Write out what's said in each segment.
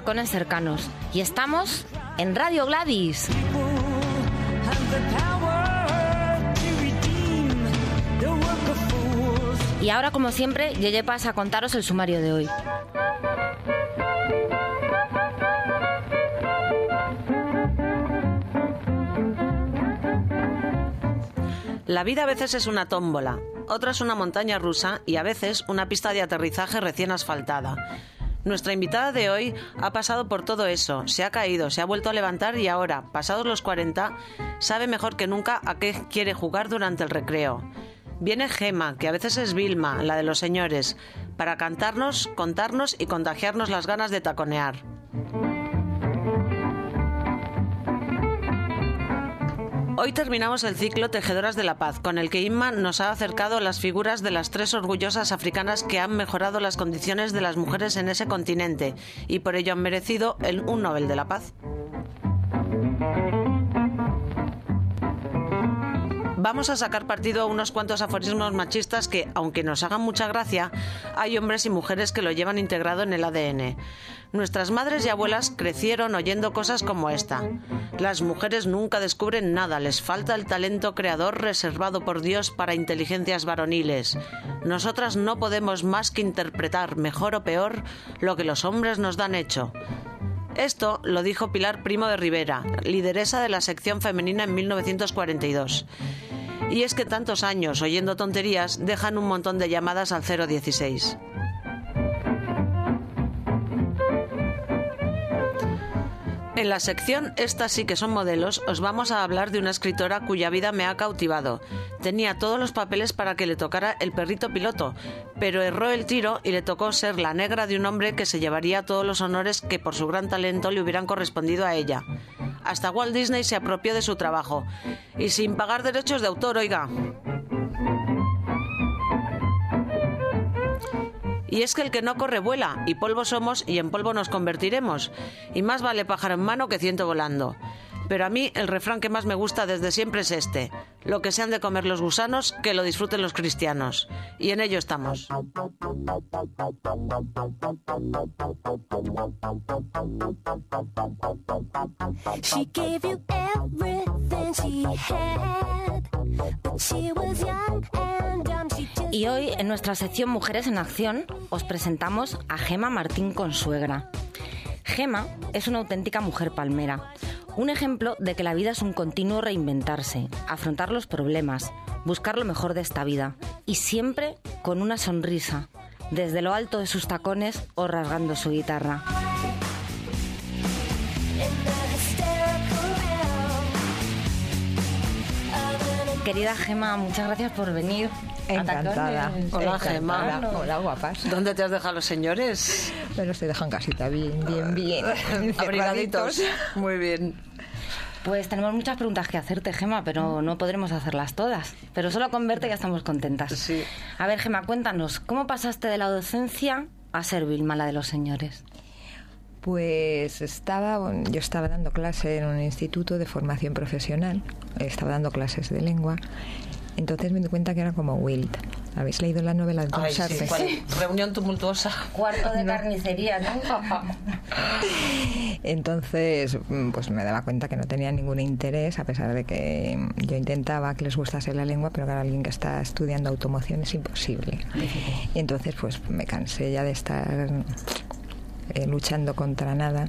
Tacones Cercanos y estamos en Radio Gladys. Y ahora, como siempre, Yeye pasa a contaros el sumario de hoy. La vida a veces es una tómbola, otra es una montaña rusa y a veces una pista de aterrizaje recién asfaltada. Nuestra invitada de hoy ha pasado por todo eso, se ha caído, se ha vuelto a levantar y ahora, pasados los 40, sabe mejor que nunca a qué quiere jugar durante el recreo. Viene Gema, que a veces es Vilma, la de los señores, para cantarnos, contarnos y contagiarnos las ganas de taconear. Hoy terminamos el ciclo Tejedoras de la Paz, con el que Inma nos ha acercado las figuras de las tres orgullosas africanas que han mejorado las condiciones de las mujeres en ese continente y por ello han merecido el, un Nobel de la Paz. Vamos a sacar partido a unos cuantos aforismos machistas que, aunque nos hagan mucha gracia, hay hombres y mujeres que lo llevan integrado en el ADN. Nuestras madres y abuelas crecieron oyendo cosas como esta. Las mujeres nunca descubren nada, les falta el talento creador reservado por Dios para inteligencias varoniles. Nosotras no podemos más que interpretar, mejor o peor, lo que los hombres nos dan hecho. Esto lo dijo Pilar Primo de Rivera, lideresa de la sección femenina en 1942. Y es que tantos años oyendo tonterías dejan un montón de llamadas al 016. En la sección Estas sí que son modelos, os vamos a hablar de una escritora cuya vida me ha cautivado. Tenía todos los papeles para que le tocara el perrito piloto, pero erró el tiro y le tocó ser la negra de un hombre que se llevaría todos los honores que por su gran talento le hubieran correspondido a ella. Hasta Walt Disney se apropió de su trabajo. Y sin pagar derechos de autor, oiga. Y es que el que no corre vuela, y polvo somos y en polvo nos convertiremos. Y más vale pájaro en mano que ciento volando. Pero a mí el refrán que más me gusta desde siempre es este. Lo que se han de comer los gusanos, que lo disfruten los cristianos. Y en ello estamos. Y hoy, en nuestra sección Mujeres en Acción, os presentamos a Gema Martín Consuegra. Gema es una auténtica mujer palmera, un ejemplo de que la vida es un continuo reinventarse, afrontar los problemas, buscar lo mejor de esta vida y siempre con una sonrisa, desde lo alto de sus tacones o rasgando su guitarra. Querida Gema, muchas gracias por venir. Encantada. Hola. Gema. Hola, guapas. ¿Dónde te has dejado los señores? Me los dejan en casita, bien, bien, bien. Abrigaditos. Muy bien. Pues tenemos muchas preguntas que hacerte, Gema, pero no podremos hacerlas todas. Pero solo con verte ya estamos contentas. Sí. A ver, Gema, cuéntanos, ¿cómo pasaste de la docencia a ser Vilma, la de los señores? Pues estaba, yo estaba dando clase en un instituto de formación profesional, estaba dando clases de lengua Entonces me di cuenta que era como Wild. ¿Habéis leído la novela de Tom. Reunión tumultuosa. Cuarto de carnicería, ¿no? Entonces, mm, pues me daba cuenta que no tenía ningún interés, a pesar de que yo intentaba que les gustase la lengua, pero para alguien que está estudiando automoción es imposible. Y entonces, pues me cansé ya de estar eh, luchando contra nada.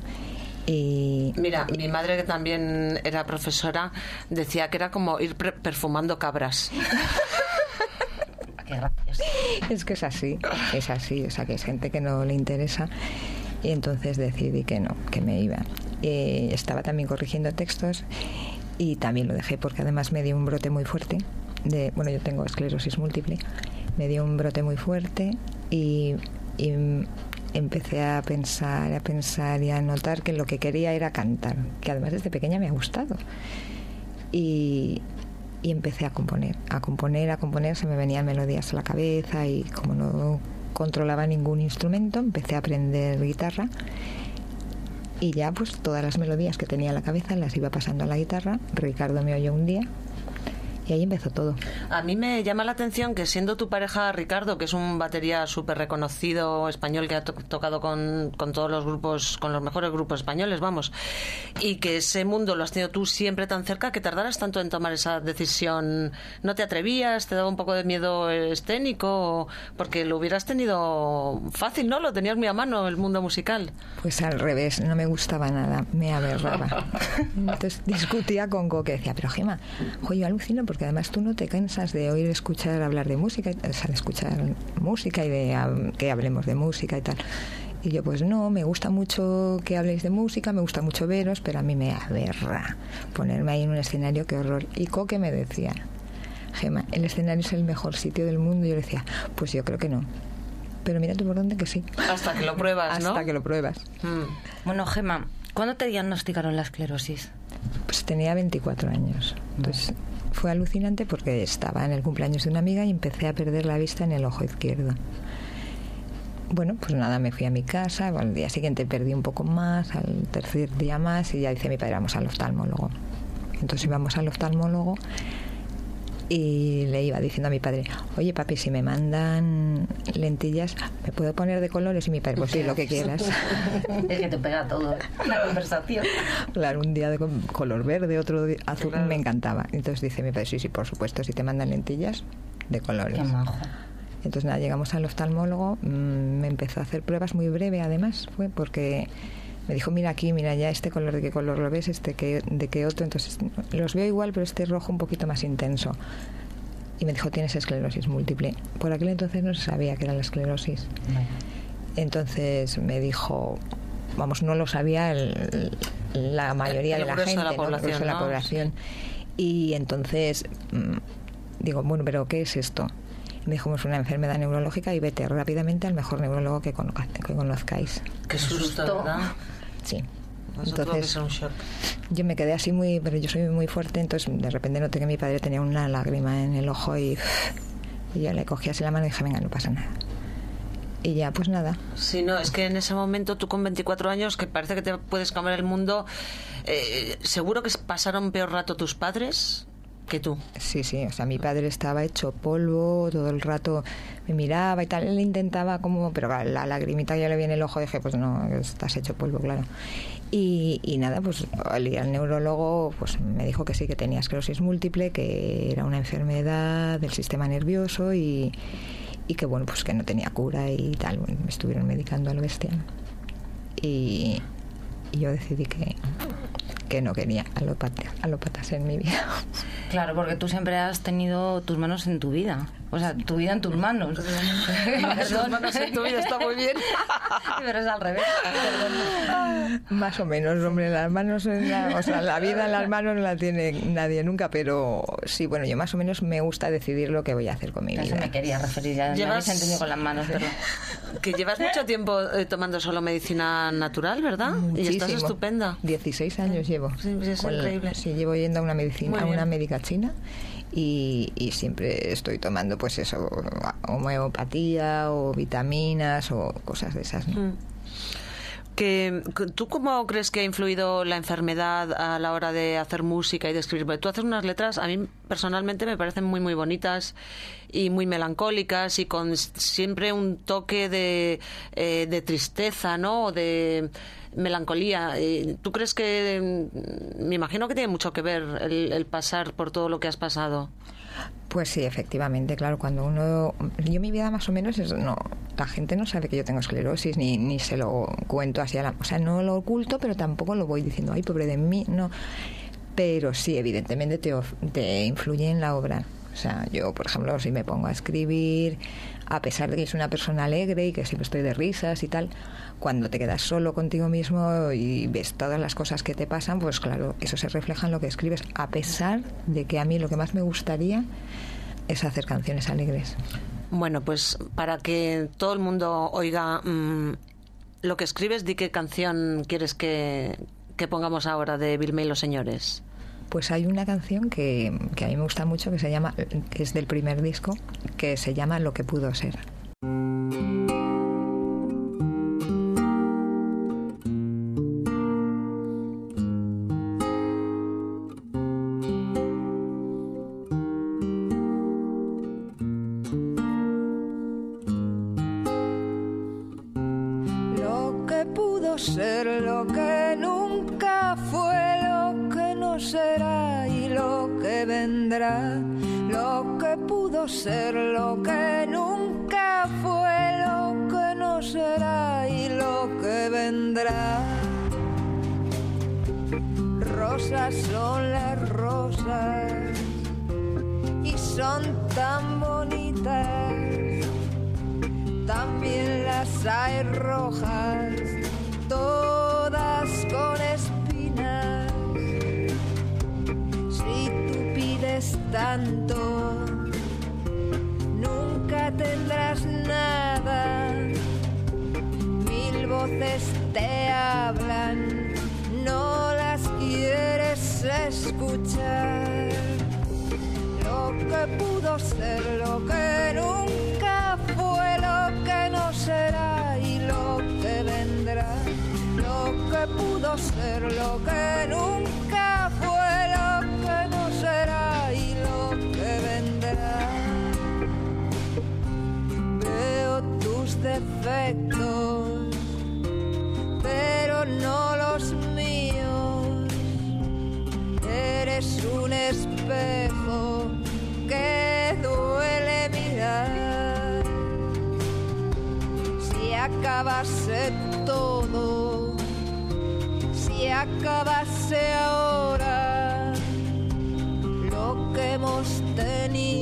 Y, Mira, mi madre que también era profesora decía que era como ir perfumando cabras. Qué. Es que es así, es así, o sea que es gente que no le interesa y entonces decidí que no, que me iba. Eh, estaba también corrigiendo textos y también lo dejé porque además me dio un brote muy fuerte de, bueno, yo tengo esclerosis múltiple, me dio un brote muy fuerte y, y empecé a pensar, a pensar y a notar que lo que quería era cantar, que además desde pequeña me ha gustado. Y, empecé a componer, a componer, a componer, se me venían melodías a la cabeza y como no controlaba ningún instrumento, empecé a aprender guitarra y ya pues todas las melodías que tenía en la cabeza las iba pasando a la guitarra. Ricardo me oyó un día y ahí empezó todo. A mí me llama la atención que siendo tu pareja Ricardo, que es un batería súper reconocido español que ha to- tocado con, con todos los grupos, con los mejores grupos españoles, vamos, y que ese mundo lo has tenido tú siempre tan cerca, que tardaras tanto en tomar esa decisión. ¿No te atrevías? ¿Te daba un poco de miedo escénico? Porque lo hubieras tenido fácil, ¿no? Lo tenías muy a mano el mundo musical. Pues al revés, no me gustaba nada, me aberraba. Entonces discutía con Go que decía, pero Gema, jo, yo alucino porque además tú no te cansas de oír escuchar hablar de música, o sea, de escuchar música y de que hablemos de música y tal. Y yo pues no, me gusta mucho que habléis de música, me gusta mucho veros, pero a mí me aberra ponerme ahí en un escenario, qué horror. Y Coque me decía, Gema, el escenario es el mejor sitio del mundo. Y yo le decía, pues yo creo que no. Pero mira tú por dónde que sí. Hasta que lo pruebas, ¿no? Hasta que lo pruebas. Mm. Bueno, Gema, ¿cuándo te diagnosticaron la esclerosis? Pues tenía 24 años. Entonces fue alucinante porque estaba en el cumpleaños de una amiga y empecé a perder la vista en el ojo izquierdo. Bueno, pues nada, me fui a mi casa, al día siguiente perdí un poco más, al tercer día más y ya dice mi padre, vamos al oftalmólogo. Entonces íbamos al oftalmólogo y le iba diciendo a mi padre, oye papi, si me mandan lentillas, ¿me puedo poner de colores? Y mi padre, pues sí, lo que quieras. es que te pega todo la conversación. Claro, un día de co- color verde, otro de azul, me encantaba. Entonces dice mi padre, sí, sí, por supuesto, si te mandan lentillas de colores. Qué majo. Entonces nada, llegamos al oftalmólogo, mm, me empezó a hacer pruebas muy breve además, fue porque me dijo, mira aquí, mira ya este color, ¿de qué color lo ves? Este que, ¿De qué otro? Entonces los veo igual, pero este rojo un poquito más intenso. Y me dijo, tienes esclerosis múltiple. Por aquel entonces no se sabía que era la esclerosis. Entonces me dijo, vamos, no lo sabía el- la mayoría El de la grueso de gente, la ¿no? Población, de la ¿no? población. Y entonces mm, digo, bueno, pero ¿qué es esto? Me dijo, es una enfermedad neurológica y vete rápidamente al mejor neurólogo que, conozca- que conozcáis. Qué susto. ¿verdad? Sí. Entonces ser un shock. yo me quedé así muy, pero yo soy muy fuerte, entonces de repente noté que mi padre tenía una lágrima en el ojo y, y yo le cogí así la mano y dije, venga, no pasa nada. Y ya, pues nada, Sí, no, es que en ese momento tú con 24 años, que parece que te puedes cambiar el mundo, eh, ¿seguro que pasaron peor rato tus padres que tú? Sí, sí, o sea, mi padre estaba hecho polvo, todo el rato me miraba y tal, él intentaba como, pero la lagrimita que ya le viene el ojo, dije, pues no, estás hecho polvo, claro. Y, y nada, pues al ir al neurólogo, pues me dijo que sí, que tenía esclerosis múltiple, que era una enfermedad del sistema nervioso y, y que bueno, pues que no tenía cura y tal, me estuvieron medicando a lo bestia. Y, y yo decidí que, que no quería alopata- alópatas en mi vida. Claro, porque tú siempre has tenido tus manos en tu vida. O sea, tu vida en tus manos. Tus manos en tu vida está muy bien. Pero es al revés. Perdón. Más o menos, hombre, las manos, en la, o sea, la vida en las manos no la tiene nadie nunca, pero sí, bueno, yo más o menos me gusta decidir lo que voy a hacer con mi A eso vida. me quería referir. Ya me Llevas- habéis entendido con las manos, perdón. Que llevas mucho tiempo eh, tomando solo medicina natural, ¿verdad? Y estás Muchísimo. estupenda. 16 años llevo. Sí, es Con la- increíble. Sí, llevo yendo a una medicina, a una médica china y, y siempre estoy tomando, pues eso, homeopatía o vitaminas o cosas de esas. ¿no? Mm. Que, ¿Tú cómo crees que ha influido la enfermedad a la hora de hacer música y de escribir? Porque tú haces unas letras, a mí personalmente me parecen muy, muy bonitas y muy melancólicas y con siempre un toque de, eh, de tristeza, ¿no? O de melancolía. ¿Tú crees que, mm, me imagino que tiene mucho que ver el, pasar por todo lo que has pasado? Pues sí, efectivamente, claro, cuando uno... Yo mi vida más o menos es... No, la gente no sabe que yo tengo esclerosis, ni, ni se lo cuento así a la... O sea, no lo oculto, pero tampoco lo voy diciendo, ay, pobre de mí, no. Pero sí, evidentemente te, te influye en la obra. O sea, yo, por ejemplo, si me pongo a escribir, a pesar de que soy una persona alegre y que siempre estoy de risas y tal, cuando te quedas solo contigo mismo y ves todas las cosas que te pasan, pues claro, eso se refleja en lo que escribes, a pesar de que a mí lo que más me gustaría es hacer canciones alegres. Bueno, pues para que todo el mundo oiga mm, lo que escribes, di qué canción quieres que, que pongamos ahora de Vilma y los señores. Pues hay una canción que, que a mí me gusta mucho que se llama, que es del primer disco, que se llama Lo que pudo ser. Ser lo que nunca fue, lo que no será y lo que vendrá. Rosas son las rosas y son tan bonitas. También las hay rojas, todas con espinas. Si tú pides tanto, voces te hablan, no las quieres escuchar. Lo que pudo ser, lo que nunca fue, lo que no será y lo que vendrá. Lo que pudo ser, lo que nunca fue, lo que no será y lo que vendrá. defectos, no los míos. Eres un espejo que duele mirar. Si acabase todo, si acabase ahora lo que hemos tenido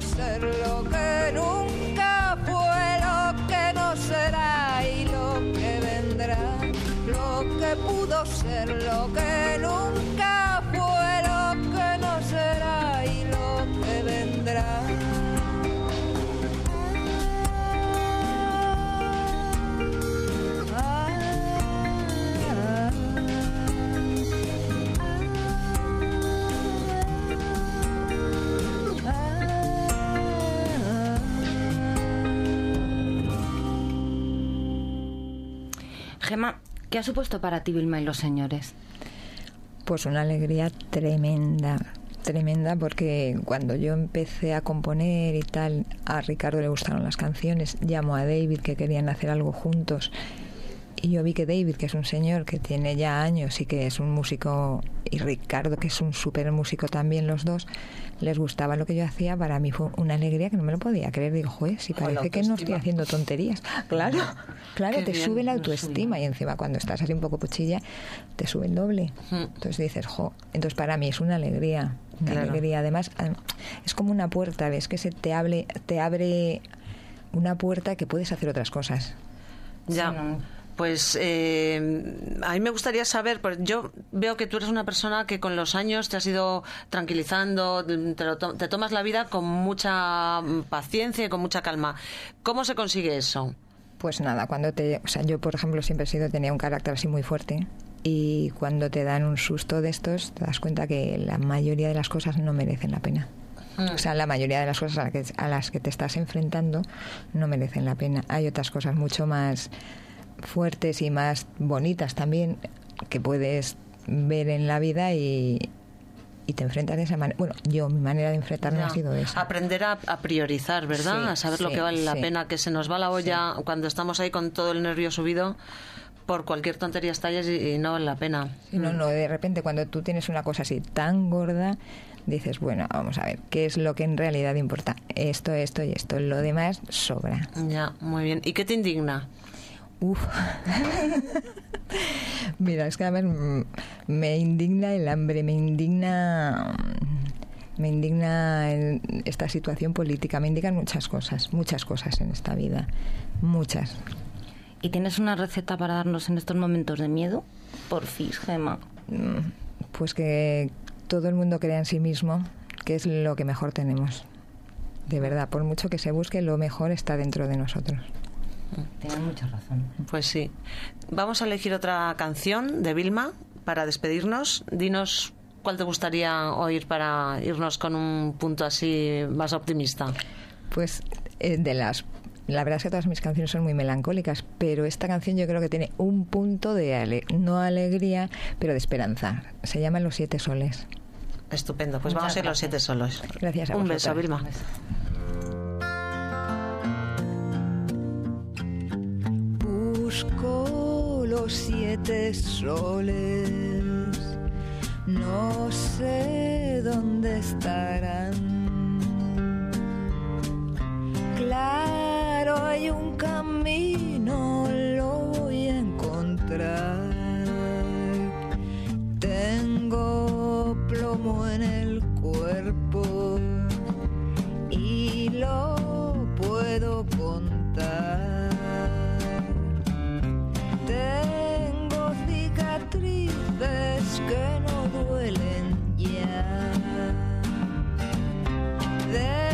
ser lo que nunca fue, lo que no será y lo que vendrá. Lo que pudo ser, lo que Gemma, ¿qué ha supuesto para ti Vilma y los señores? Pues una alegría tremenda, tremenda porque cuando yo empecé a componer y tal, a Ricardo le gustaron las canciones, llamó a David que querían hacer algo juntos y yo vi que David, que es un señor que tiene ya años y que es un músico, y Ricardo, que es un súper músico también, los dos, les gustaba lo que yo hacía, para mí fue una alegría que no me lo podía creer. Digo, joder, si parece que no estoy haciendo tonterías. Claro, claro, te sube la autoestima y encima cuando estás así un poco cuchilla, te sube el doble. Entonces dices, jo, entonces para mí es una alegría, una alegría. Además, es como una puerta, ¿ves? Que se te, hable, te abre una puerta que puedes hacer otras cosas. Ya. Pues eh, a mí me gustaría saber, porque yo veo que tú eres una persona que con los años te has ido tranquilizando, te, tomas la vida con mucha paciencia y con mucha calma. ¿Cómo se consigue eso? Pues nada, cuando te, o sea, yo por ejemplo siempre he sido tenía un carácter así muy fuerte y cuando te dan un susto de estos te das cuenta que la mayoría de las cosas no merecen la pena. Mm. O sea, la mayoría de las cosas a, las que, a las que te estás enfrentando no merecen la pena. Hay otras cosas mucho más fuertes y más bonitas también que puedes ver en la vida y, y te enfrentas de esa manera. Bueno, yo, mi manera de enfrentarme ha sido esa. Aprender a, priorizar, ¿verdad? a saber lo que vale la pena, que se nos va la olla cuando estamos ahí con todo el nervio subido por cualquier tontería estalles y, no vale la pena. no, no, de repente cuando tú tienes una cosa así tan gorda, dices, bueno, vamos a ver, ¿qué es lo que en realidad importa? Esto, esto y esto. Lo demás sobra. Ya, muy bien. ¿Y qué te indigna? Uf. Mira, es que a ver, me indigna el hambre, me indigna me indigna esta situación política, me indican muchas cosas, muchas cosas en esta vida, muchas. ¿Y tienes una receta para darnos en estos momentos de miedo? Por fin, Gema. Mm, pues que todo el mundo crea en sí mismo, que es lo que mejor tenemos. De verdad, por mucho que se busque, lo mejor está dentro de nosotros. Tienes mucha razón. Pues sí. Vamos a elegir otra canción de Vilma para despedirnos. Dinos cuál te gustaría oír para irnos con un punto así más optimista. Pues eh, de las la verdad es que todas mis canciones son muy melancólicas, pero esta canción yo creo que tiene un punto de no alegría, pero de esperanza. Se llama Los Siete Soles. Estupendo, pues vamos a ir Los Siete Soles. Gracias a Un beso, Vilma. Busco los siete soles, no sé dónde estarán. Claro, hay un camino, lo voy a encontrar. Tengo plomo en el cuerpo y lo puedo contar. Cicatrices que no duelen ya. Dejo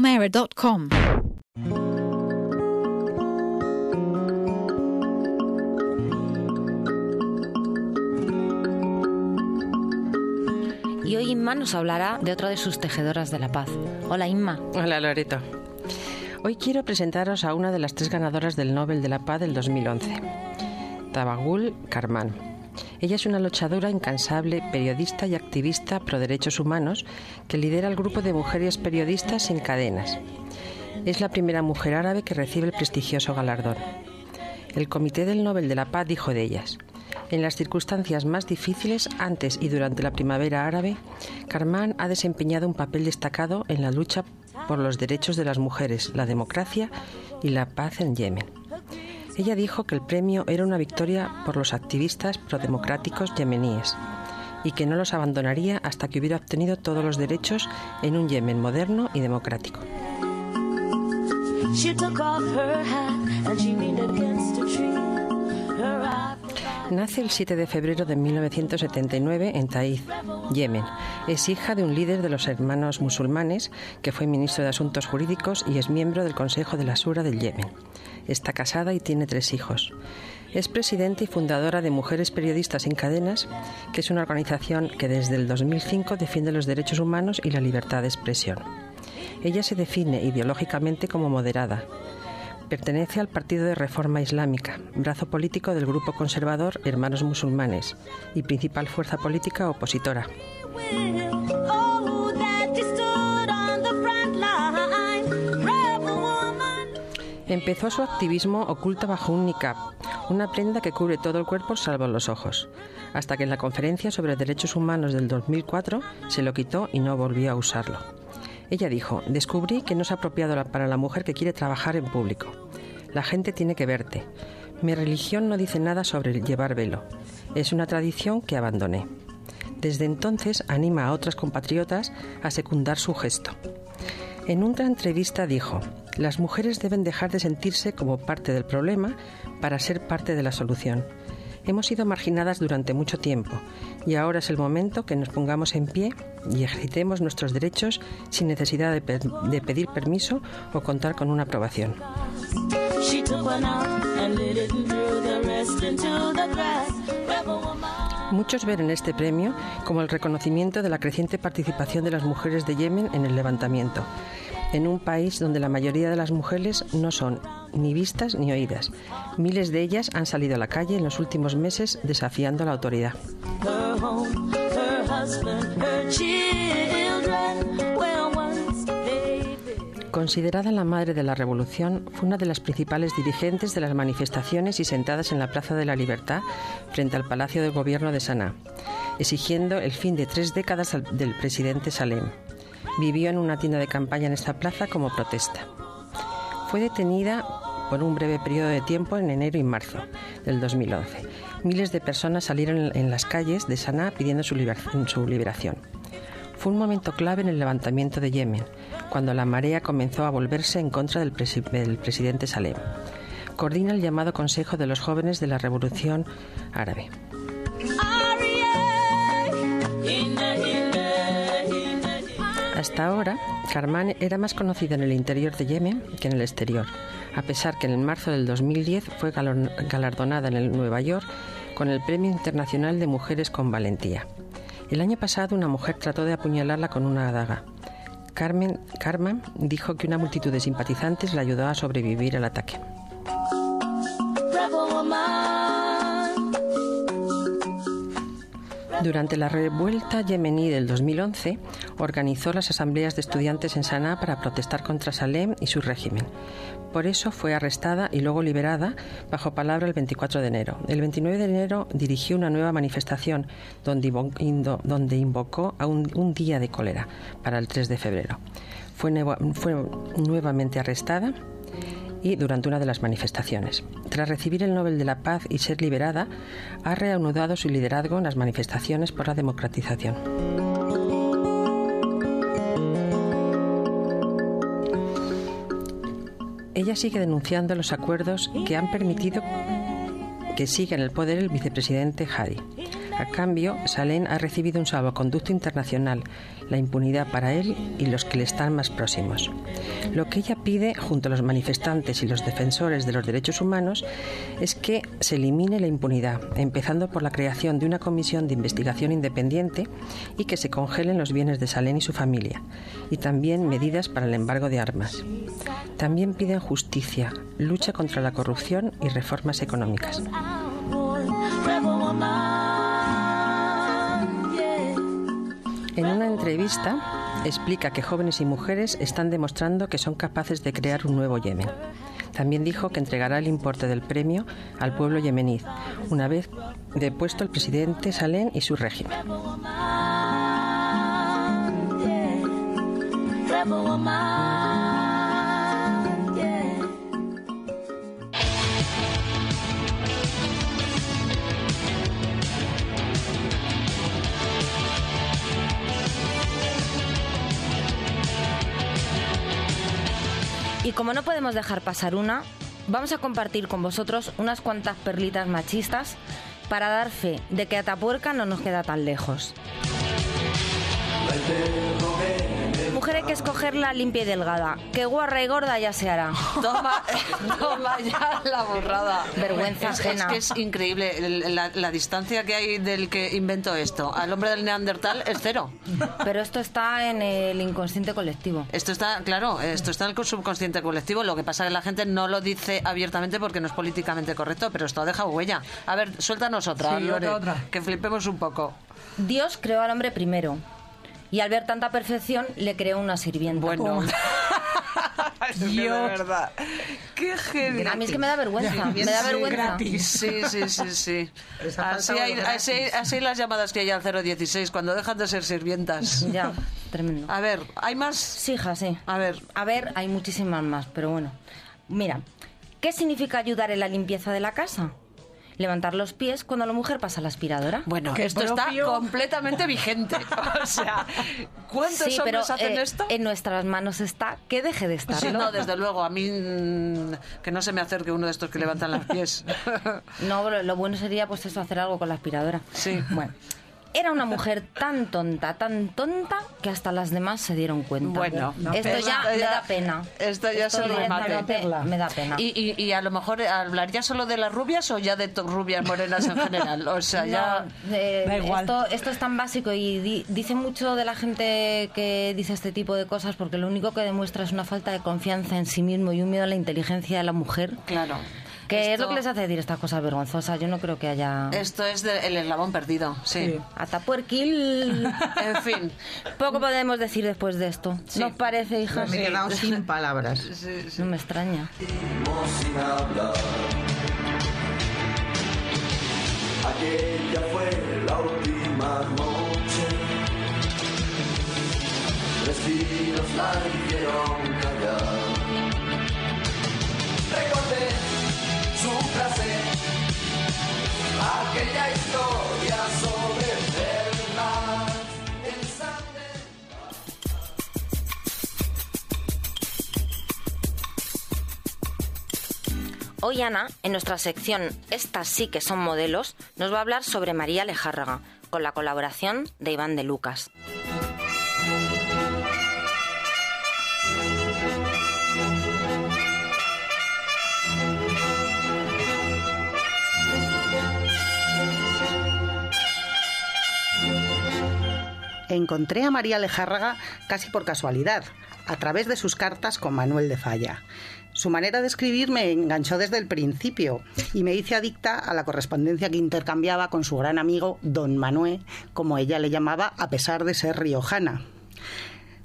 GladysPalmera.com. Y hoy Inma nos hablará de otra de sus tejedoras de la paz. Hola Inma. Hola Loreto. Hoy quiero presentaros a una de las tres ganadoras del Nobel de la Paz del 2011, Tabagul Karman. Ella es una luchadora incansable, periodista y activista pro derechos humanos que lidera el grupo de mujeres periodistas sin cadenas. Es la primera mujer árabe que recibe el prestigioso galardón. El Comité del Nobel de la Paz dijo de ellas, en las circunstancias más difíciles, antes y durante la primavera árabe, Karman ha desempeñado un papel destacado en la lucha por los derechos de las mujeres, la democracia y la paz en Yemen. Ella dijo que el premio era una victoria por los activistas prodemocráticos yemeníes y que no los abandonaría hasta que hubiera obtenido todos los derechos en un Yemen moderno y democrático. Nace el 7 de febrero de 1979 en Taiz, Yemen. Es hija de un líder de los hermanos musulmanes que fue ministro de Asuntos Jurídicos y es miembro del Consejo de la Sura del Yemen. Está casada y tiene tres hijos. Es presidenta y fundadora de Mujeres Periodistas sin Cadenas, que es una organización que desde el 2005 defiende los derechos humanos y la libertad de expresión. Ella se define ideológicamente como moderada. Pertenece al Partido de Reforma Islámica, brazo político del grupo conservador Hermanos Musulmanes y principal fuerza política opositora. Oh. Empezó su activismo oculta bajo un niqab, una prenda que cubre todo el cuerpo salvo los ojos, hasta que en la conferencia sobre derechos humanos del 2004 se lo quitó y no volvió a usarlo. Ella dijo, descubrí que no es apropiado para la mujer que quiere trabajar en público. La gente tiene que verte. Mi religión no dice nada sobre llevar velo. Es una tradición que abandoné. Desde entonces anima a otras compatriotas a secundar su gesto. En una entrevista dijo, las mujeres deben dejar de sentirse como parte del problema para ser parte de la solución. Hemos sido marginadas durante mucho tiempo y ahora es el momento que nos pongamos en pie y ejercitemos nuestros derechos sin necesidad de, de pedir permiso o contar con una aprobación. Muchos ven en este premio como el reconocimiento de la creciente participación de las mujeres de Yemen en el levantamiento, en un país donde la mayoría de las mujeres no son ni vistas ni oídas. Miles de ellas han salido a la calle en los últimos meses desafiando a la autoridad. Considerada la madre de la revolución, fue una de las principales dirigentes de las manifestaciones y sentadas en la Plaza de la Libertad frente al Palacio de Gobierno de Sanaa. exigiendo el fin de tres décadas del presidente Salem. Vivió en una tienda de campaña en esta plaza como protesta. Fue detenida por un breve periodo de tiempo en enero y marzo del 2011. Miles de personas salieron en- las calles de Sanaa pidiendo su liberación. Fue un momento clave en el levantamiento de Yemen, cuando la marea comenzó a volverse en contra del, presi- del presidente Salem. Coordina el llamado Consejo de los Jóvenes de la Revolución Árabe. Hasta ahora, Karman era más conocida en el interior de Yemen que en el exterior, a pesar que en marzo del 2010 fue galardonada en el Nueva York con el Premio Internacional de Mujeres con Valentía. El año pasado una mujer trató de apuñalarla con una adaga. Carmen, Carmen dijo que una multitud de simpatizantes la ayudó a sobrevivir al ataque. Durante la revuelta yemení del 2011, organizó las asambleas de estudiantes en Sanaa para protestar contra Salem y su régimen. Por eso fue arrestada y luego liberada bajo palabra el 24 de enero. El 29 de enero dirigió una nueva manifestación donde, invocó a un, día de cólera para el 3 de febrero. Fue nuevamente arrestada y durante una de las manifestaciones. Tras recibir el Nobel de la Paz y ser liberada, ha reanudado su liderazgo en las manifestaciones por la democratización. Ella sigue denunciando los acuerdos que han permitido que siga en el poder el vicepresidente Hadi. A cambio, Salén ha recibido un salvoconducto internacional, la impunidad para él y los que le están más próximos. Lo que ella pide, junto a los manifestantes y los defensores de los derechos humanos, es que se elimine la impunidad, empezando por la creación de una comisión de investigación independiente y que se congelen los bienes de Salén y su familia, y también medidas para el embargo de armas. También piden justicia, lucha contra la corrupción y reformas económicas. En una entrevista explica que jóvenes y mujeres están demostrando que son capaces de crear un nuevo Yemen. También dijo que entregará el importe del premio al pueblo yemení, una vez depuesto el presidente Salén y su régimen. Y como no podemos dejar pasar una, vamos a compartir con vosotros unas cuantas perlitas machistas para dar fe de que Atapuerca no nos queda tan lejos. Mujer hay que escogerla limpia y delgada, que guarra y gorda ya se hará. Toma, toma ya la borrada. Vergüenza es, ajena. Es que es increíble el- la, la distancia que hay del que inventó esto. Al hombre del Neandertal es cero. Pero esto está en el inconsciente colectivo. Esto está, claro, esto está en el subconsciente colectivo. Lo que pasa es que la gente no lo dice abiertamente porque no es políticamente correcto, pero esto ha dejado huella. A ver, suéltanos otra, Sí, Lore, otra, otra. que flipemos un poco. Dios creó al hombre primero. Y al ver tanta perfección, le creó una sirvienta. Bueno. Verdad. Qué heavy. A mí es que me da vergüenza. Me da vergüenza. gratis. Sí, sí, sí, sí. Hay, así las llamadas que hay al 016 cuando dejan de ser sirvientas. Ya, tremendo. A ver, ¿hay más? Sí, hija, sí. A ver. A ver, hay muchísimas más, pero bueno. Mira, ¿qué significa ayudar en la limpieza de la casa? Levantar los pies cuando la mujer pasa la aspiradora. Bueno, Qué esto propio. está completamente vigente. O sea, ¿cuántos sí, pero hombres hacen eh, esto? en nuestras manos está que deje de estarlo. Sí, no, desde luego. A mí mm, que no se me acerque uno de estos que levantan los pies. No, lo, lo bueno sería pues eso, hacer algo con la aspiradora. Sí. Bueno, era una mujer tan tonta, tan tonta, que hasta las demás se dieron cuenta. Bueno, esto esto ya ya- me da pena. esto ya es el remate. directamente me da pena. Y, y, y a lo mejor hablaría solo de las rubias o ya de to- rubias morenas en general. O sea, ya. No, eh, Da igual. Esto, esto es tan básico y di- dice mucho de la gente que dice este tipo de cosas porque lo único que demuestra es una falta de confianza en sí mismo y un miedo a la inteligencia de la mujer. Claro. Que es lo que les hace decir estas cosas vergonzosas. Yo no creo que haya... Esto es de- el eslabón perdido, sí. Sí. Atapuerquil. En fin. Poco podemos decir después de esto. Sí. ¿No os parece, hija? Me he quedado sin palabras. No me extraña. sin hablar. aquella fue la última noche. Destinos la hicieron callar. Recordé Hoy Ana, en nuestra sección Estas sí que son modelos, nos va a hablar sobre María Lejárraga, con la colaboración de Iván de Lucas. Encontré a María Lejárraga casi por casualidad, a través de sus cartas con Manuel de Falla. Su manera de escribir me enganchó desde el principio y me hice adicta a la correspondencia que intercambiaba con su gran amigo Don Manuel, como ella le llamaba, a pesar de ser riojana.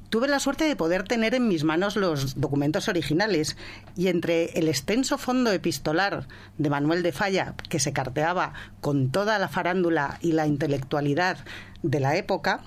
Tuve la suerte de poder tener en mis manos los documentos originales y entre el extenso fondo epistolar de Manuel de Falla, que se carteaba con toda la farándula y la intelectualidad de la época,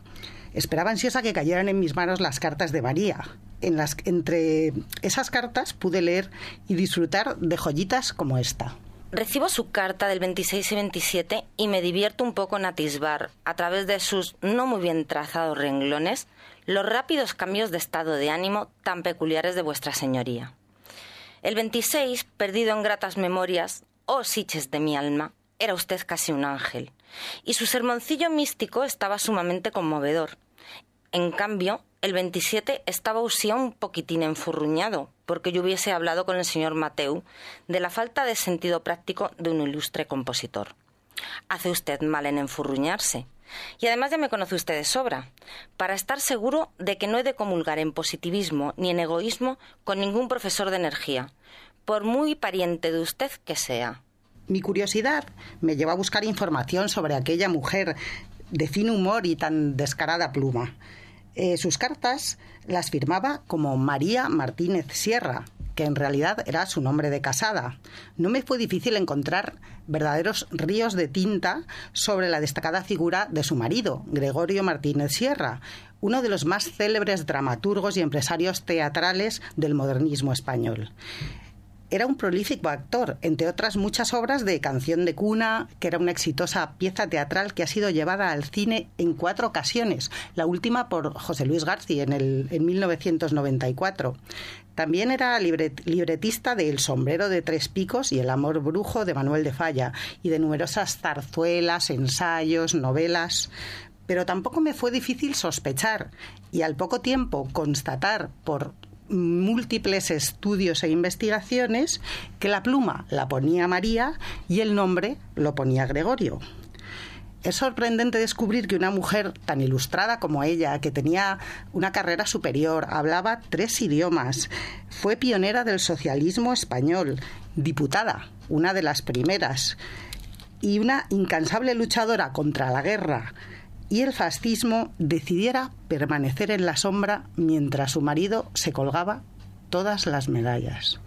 esperaba ansiosa que cayeran en mis manos las cartas de María. Entre esas cartas pude leer y disfrutar de joyitas como esta. Recibo su carta del 26 y 27 y me divierto un poco en atisbar, a través de sus no muy bien trazados renglones, los rápidos cambios de estado de ánimo tan peculiares de vuestra señoría. El 26, perdido en gratas memorias, oh siches de mi alma, era usted casi un ángel, y su sermoncillo místico estaba sumamente conmovedor. En cambio, el 27 estaba usía un poquitín enfurruñado, porque yo hubiese hablado con el señor Mateu de la falta de sentido práctico de un ilustre compositor. Hace usted mal en enfurruñarse. Y además ya me conoce usted de sobra, para estar seguro de que no he de comulgar en positivismo ni en egoísmo con ningún profesor de energía, por muy pariente de usted que sea. Mi curiosidad me llevó a buscar información sobre aquella mujer de fino humor y tan descarada pluma. Eh, sus cartas las firmaba como María Martínez Sierra, que en realidad era su nombre de casada. No me fue difícil encontrar verdaderos ríos de tinta sobre la destacada figura de su marido, Gregorio Martínez Sierra, uno de los más célebres dramaturgos y empresarios teatrales del modernismo español. Era un prolífico actor, entre otras muchas obras de Canción de Cuna, que era una exitosa pieza teatral que ha sido llevada al cine en cuatro ocasiones, la última por José Luis García en, el, en 1994. También era libret- libretista de El sombrero de tres picos y El amor brujo de Manuel de Falla, y de numerosas zarzuelas, ensayos, novelas pero tampoco me fue difícil sospechar y al poco tiempo constatar por múltiples estudios e investigaciones que la pluma la ponía María y el nombre lo ponía Gregorio. Es sorprendente descubrir que una mujer tan ilustrada como ella, que tenía una carrera superior, hablaba tres idiomas, fue pionera del socialismo español, diputada, una de las primeras, y una incansable luchadora contra la guerra y el fascismo decidiera permanecer en la sombra mientras su marido se colgaba todas las medallas.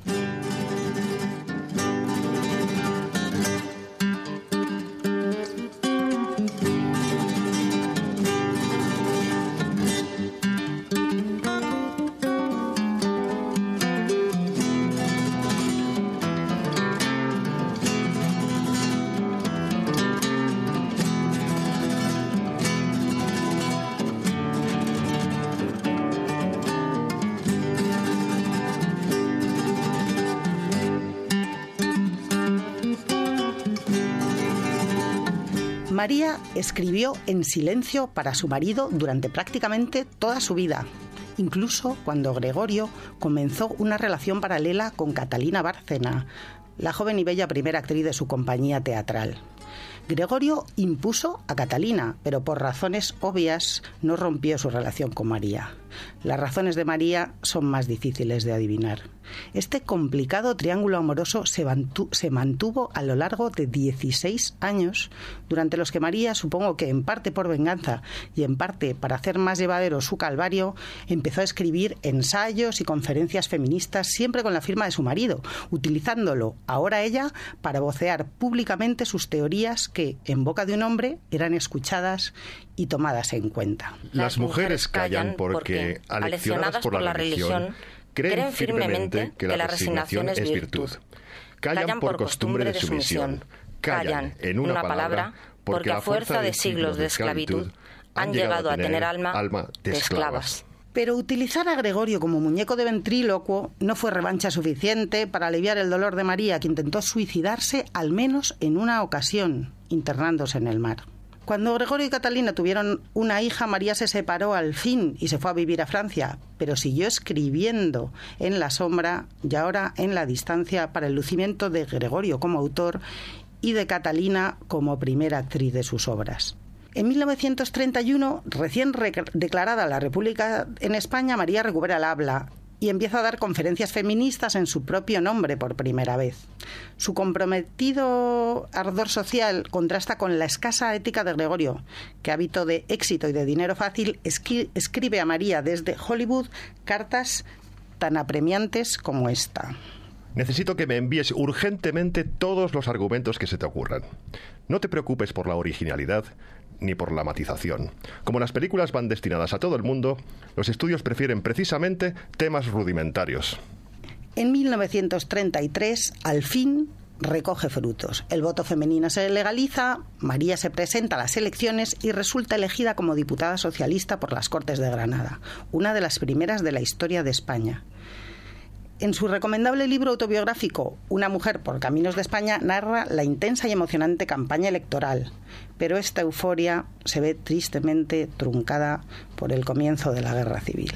María escribió en silencio para su marido durante prácticamente toda su vida, incluso cuando Gregorio comenzó una relación paralela con Catalina Bárcena, la joven y bella primera actriz de su compañía teatral. Gregorio impuso a Catalina, pero por razones obvias no rompió su relación con María. Las razones de María son más difíciles de adivinar. Este complicado triángulo amoroso se, mantu- se mantuvo a lo largo de 16 años, durante los que María, supongo que en parte por venganza y en parte para hacer más llevadero su calvario, empezó a escribir ensayos y conferencias feministas siempre con la firma de su marido, utilizándolo ahora ella para vocear públicamente sus teorías que, en boca de un hombre, eran escuchadas y tomadas en cuenta. Las mujeres callan porque, aleccionadas por la religión, creen firmemente que la resignación es virtud. Callan por costumbre de sumisión. Callan, en una palabra, porque a fuerza de siglos de esclavitud han llegado a tener alma de esclavas. Pero utilizar a Gregorio como muñeco de ventrílocuo no fue revancha suficiente para aliviar el dolor de María, que intentó suicidarse al menos en una ocasión, internándose en el mar. Cuando Gregorio y Catalina tuvieron una hija, María se separó al fin y se fue a vivir a Francia, pero siguió escribiendo en la sombra y ahora en la distancia para el lucimiento de Gregorio como autor y de Catalina como primera actriz de sus obras. En 1931, recién rec- declarada la República en España, María recupera el habla y empieza a dar conferencias feministas en su propio nombre por primera vez. Su comprometido ardor social contrasta con la escasa ética de Gregorio, que hábito de éxito y de dinero fácil escribe a María desde Hollywood cartas tan apremiantes como esta. Necesito que me envíes urgentemente todos los argumentos que se te ocurran. No te preocupes por la originalidad ni por la matización. Como las películas van destinadas a todo el mundo, los estudios prefieren precisamente temas rudimentarios. En 1933, al fin, recoge frutos. El voto femenino se legaliza, María se presenta a las elecciones y resulta elegida como diputada socialista por las Cortes de Granada, una de las primeras de la historia de España. En su recomendable libro autobiográfico Una mujer por caminos de España narra la intensa y emocionante campaña electoral, pero esta euforia se ve tristemente truncada por el comienzo de la guerra civil.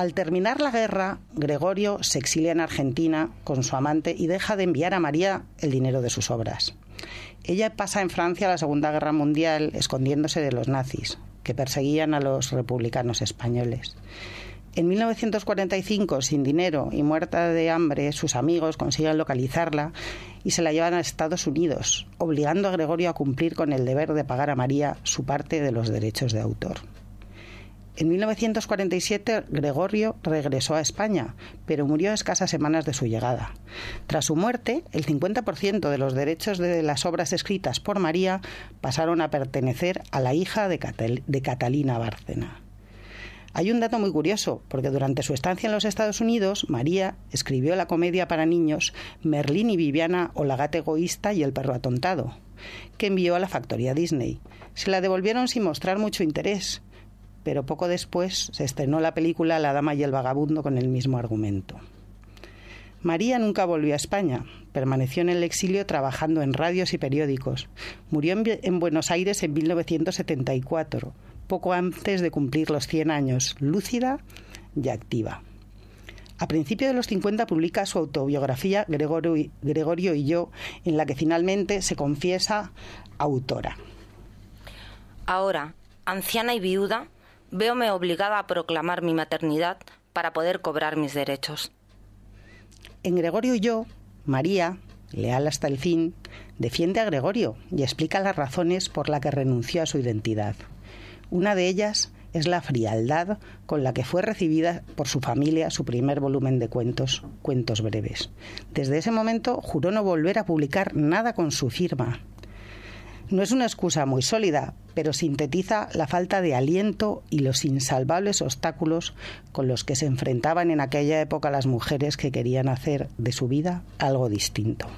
Al terminar la guerra, Gregorio se exilia en Argentina con su amante y deja de enviar a María el dinero de sus obras. Ella pasa en Francia la Segunda Guerra Mundial escondiéndose de los nazis, que perseguían a los republicanos españoles. En 1945, sin dinero y muerta de hambre, sus amigos consiguen localizarla y se la llevan a Estados Unidos, obligando a Gregorio a cumplir con el deber de pagar a María su parte de los derechos de autor. En 1947 Gregorio regresó a España, pero murió escasas semanas de su llegada. Tras su muerte, el 50% de los derechos de las obras escritas por María pasaron a pertenecer a la hija de, de Catalina Bárcena. Hay un dato muy curioso, porque durante su estancia en los Estados Unidos, María escribió la comedia para niños Merlín y Viviana o La gata egoísta y el perro atontado, que envió a la factoría Disney. Se la devolvieron sin mostrar mucho interés, pero poco después se estrenó la película La Dama y el Vagabundo con el mismo argumento. María nunca volvió a España, permaneció en el exilio trabajando en radios y periódicos. Murió en, en Buenos Aires en 1974, poco antes de cumplir los 100 años, lúcida y activa. A principios de los 50 publica su autobiografía Gregorio y yo, en la que finalmente se confiesa autora. Ahora, anciana y viuda, véome obligada a proclamar mi maternidad para poder cobrar mis derechos. En Gregorio y yo, María, leal hasta el fin, defiende a Gregorio y explica las razones por las que renunció a su identidad. Una de ellas es la frialdad con la que fue recibida por su familia su primer volumen de cuentos, Cuentos Breves. Desde ese momento juró no volver a publicar nada con su firma. No es una excusa muy sólida, pero sintetiza la falta de aliento y los insalvables obstáculos con los que se enfrentaban en aquella época las mujeres que querían hacer de su vida algo distinto.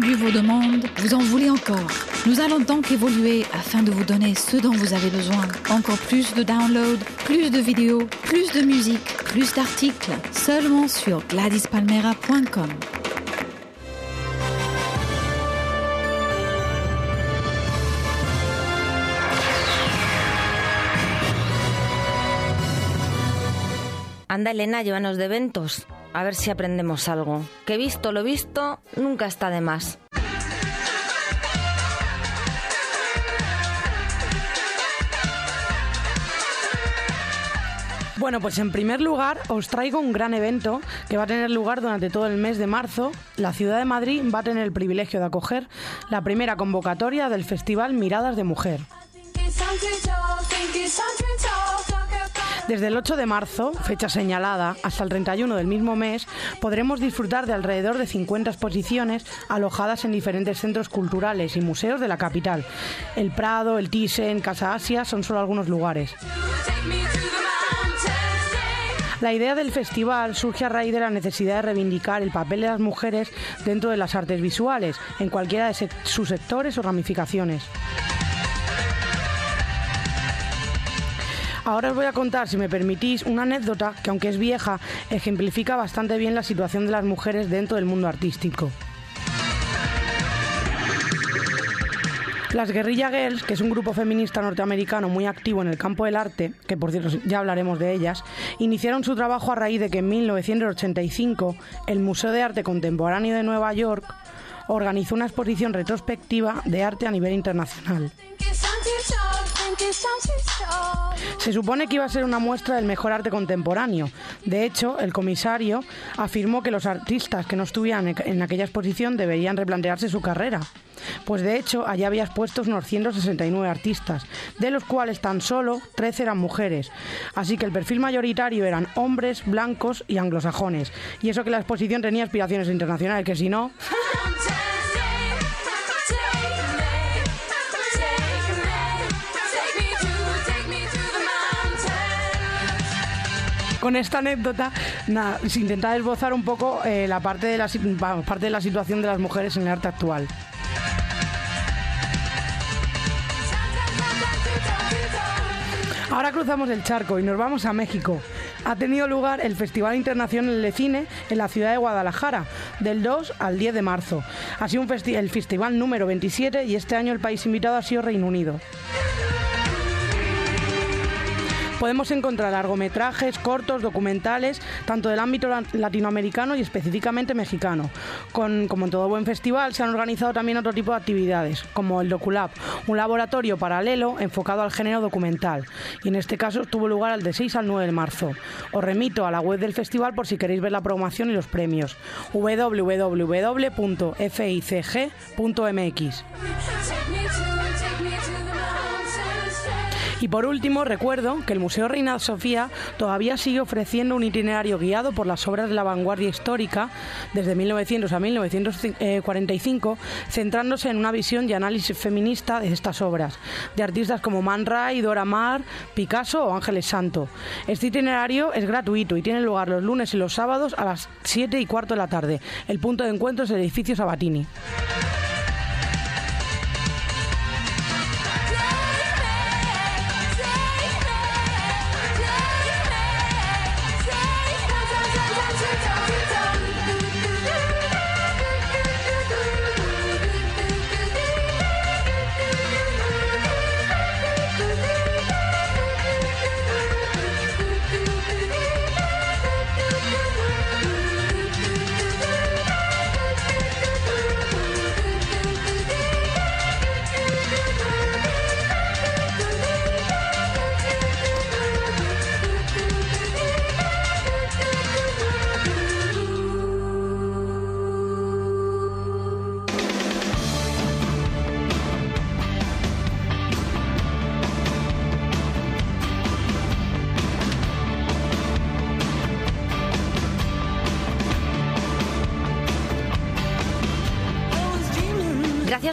Vos demandes, vous en voulez encore. Nous allons donc évoluer afin de vous donner ce dont vous avez besoin. Encore plus de downloads, plus de vidéos, plus de musique, plus d'articles, seulement sur gladyspalmera.com. Anda, Elena, llévanos de eventos. A ver si aprendemos algo. Que visto lo visto, nunca está de más. Bueno, pues en primer lugar os traigo un gran evento que va a tener lugar durante todo el mes de marzo. La ciudad de Madrid va a tener el privilegio de acoger la primera convocatoria del Festival Miradas de Mujer. Desde el 8 de marzo, fecha señalada, hasta el 31 del mismo mes, podremos disfrutar de alrededor de 50 exposiciones alojadas en diferentes centros culturales y museos de la capital. El Prado, el Thyssen, Casa Asia son solo algunos lugares. La idea del festival surge a raíz de la necesidad de reivindicar el papel de las mujeres dentro de las artes visuales, en cualquiera de sus sectores o ramificaciones. Ahora os voy a contar, si me permitís, una anécdota que, aunque es vieja, ejemplifica bastante bien la situación de las mujeres dentro del mundo artístico. Las Guerrilla Girls, que es un grupo feminista norteamericano muy activo en el campo del arte, que por cierto ya hablaremos de ellas, iniciaron su trabajo a raíz de que en 1985 el Museo de Arte Contemporáneo de Nueva York organizó una exposición retrospectiva de arte a nivel internacional. Se supone que iba a ser una muestra del mejor arte contemporáneo. De hecho, el comisario afirmó que los artistas que no estuvieran en aquella exposición deberían replantearse su carrera. Pues de hecho, allá había expuestos unos 169 artistas, de los cuales tan solo 13 eran mujeres. Así que el perfil mayoritario eran hombres, blancos y anglosajones. Y eso que la exposición tenía aspiraciones internacionales, que si no... con esta anécdota nada, se intenta esbozar un poco eh, la parte de la, parte de la situación de las mujeres en el arte actual. Ahora cruzamos el charco y nos vamos a México. Ha tenido lugar el Festival Internacional de Cine en la ciudad de Guadalajara, del 2 al 10 de marzo. Ha sido un el festival número 27 y este año el país invitado ha sido Reino Unido. Podemos encontrar largometrajes, cortos, documentales, tanto del ámbito la- latinoamericano y específicamente mexicano. Como en todo buen festival, se han organizado también otro tipo de actividades, como el DocuLab, un laboratorio paralelo enfocado al género documental. Y en este caso tuvo lugar al de 6 al 9 de marzo. Os remito a la web del festival por si queréis ver la programación y los premios. www.ficg.mx. Y por último, recuerdo que el Museo Reina Sofía todavía sigue ofreciendo un itinerario guiado por las obras de la vanguardia histórica desde 1900 a 1945, centrándose en una visión y análisis feminista de estas obras, de artistas como Man Ray, Dora Maar, Picasso o Ángeles Santo. Este itinerario es gratuito y tiene lugar los lunes y los sábados a las 7 y cuarto de la tarde. El punto de encuentro es el edificio Sabatini.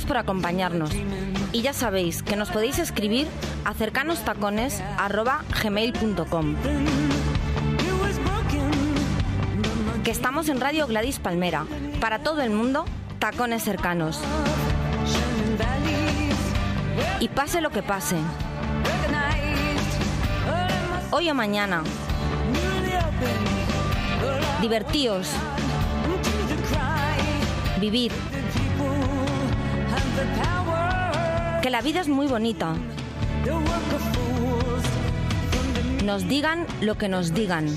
Por acompañarnos. Y ya sabéis que nos podéis escribir a cercanostacones.gmail.com Que estamos en Radio Gladys Palmera, para todo el mundo tacones cercanos. Y pase lo que pase, hoy o mañana, divertíos, vivid. Que la vida es muy bonita. Nos digan lo que nos digan.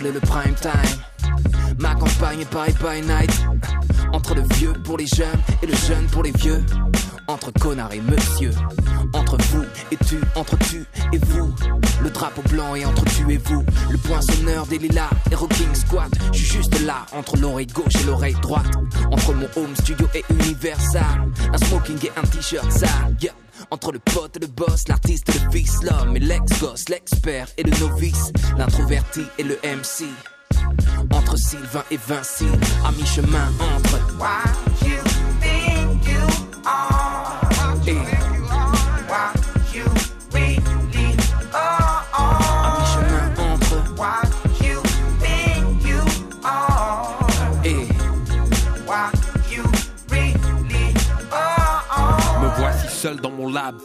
Le prime time. Ma campagne est Paris by night. Entre le vieux pour les jeunes et le jeune pour les vieux. Entre connard et monsieur. Entre vous et tu, entre tu et vous. Le drapeau blanc et entre tu et vous. Le poinçonneur des lilas et rocking squat. Je suis juste là, entre l'oreille gauche et l'oreille droite. Entre mon home studio et Universal. Un smoking et un t-shirt sale. Entre le pote et le boss, l'artiste et le fils, l'homme et l'ex-gosse, l'expert et le novice, l'introverti et le MC. Entre Sylvain et Vinci, à mi-chemin entre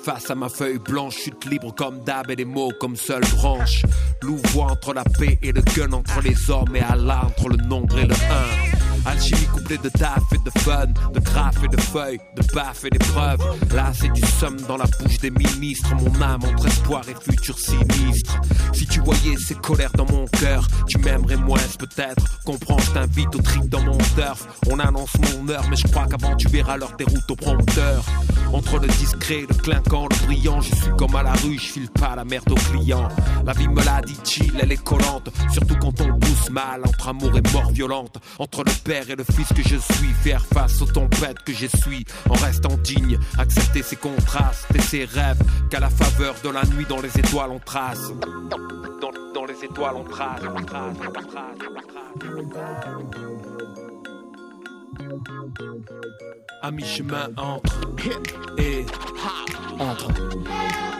face à ma feuille blanche, chute libre comme d'hab et des mots comme seule branche. Loup voit entre la paix et le gun, entre les hommes et Allah, entre le nombre et le un. Alchimie couplée de taf et de fun, de graphes et de feuilles, de baffes et d'épreuves. Là, c'est du somme dans la bouche des ministres. Mon âme entre espoir et futur sinistre. Si tu voyais ces colères dans mon cœur, tu m'aimerais moins peut-être. Comprends, je t'invite au trip dans mon turf. On annonce mon heure, mais je crois qu'avant tu verras leur déroute au prompteur. Entre le discret, le clinquant, le brillant, je suis comme à la rue, je file pas la merde aux clients. La vie me l'a dit chill, elle est collante. Surtout quand on pousse mal, entre amour et mort violente. Entre le père et le fils que je suis, faire face aux tempêtes que j'essuie. En restant digne, accepter ses contrastes et ses rêves. Qu'à la faveur de la nuit dans les étoiles on trace. Dans, les étoiles on trace. on. À mi-chemin entre et entre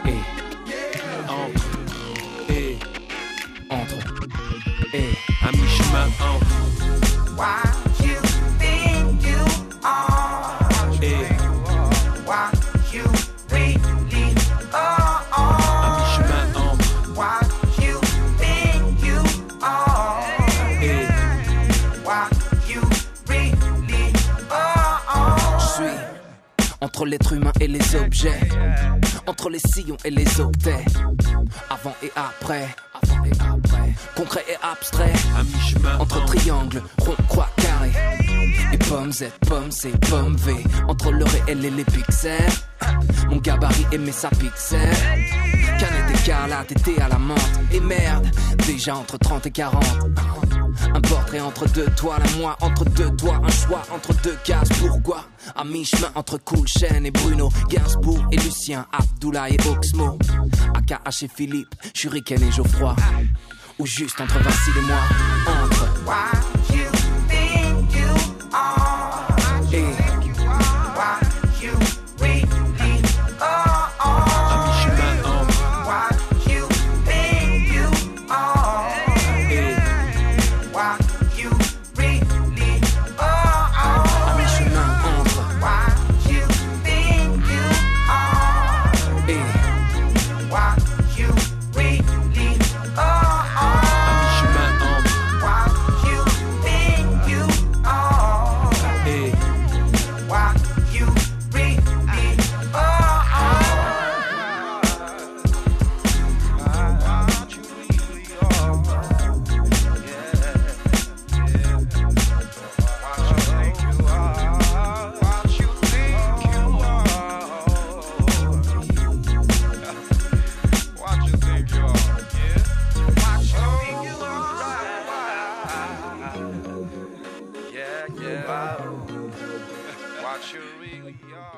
et entre et entre et à mi-chemin entre Entre l'être humain et les objets. Entre les sillons et les octets. Avant et après. Avant et après. Concret et abstrait. Entre triangle, rond, croix, carré. Et pommes Z, pommes C, pommes V. Entre le réel et les pixels. Mon gabarit et mes sapixels. Écarlate, été à la menthe. Et merde, déjà entre 30 et 40. Un portrait entre deux toiles, un moi entre deux toits, un choix entre deux cases. Pourquoi? À mi-chemin entre Cool Chain et Bruno, Gainsbourg et Lucien, Abdoulaye et Oxmo, AKH et Philippe, Shuriken et Geoffroy. Ou juste entre Vincile et moi, entre.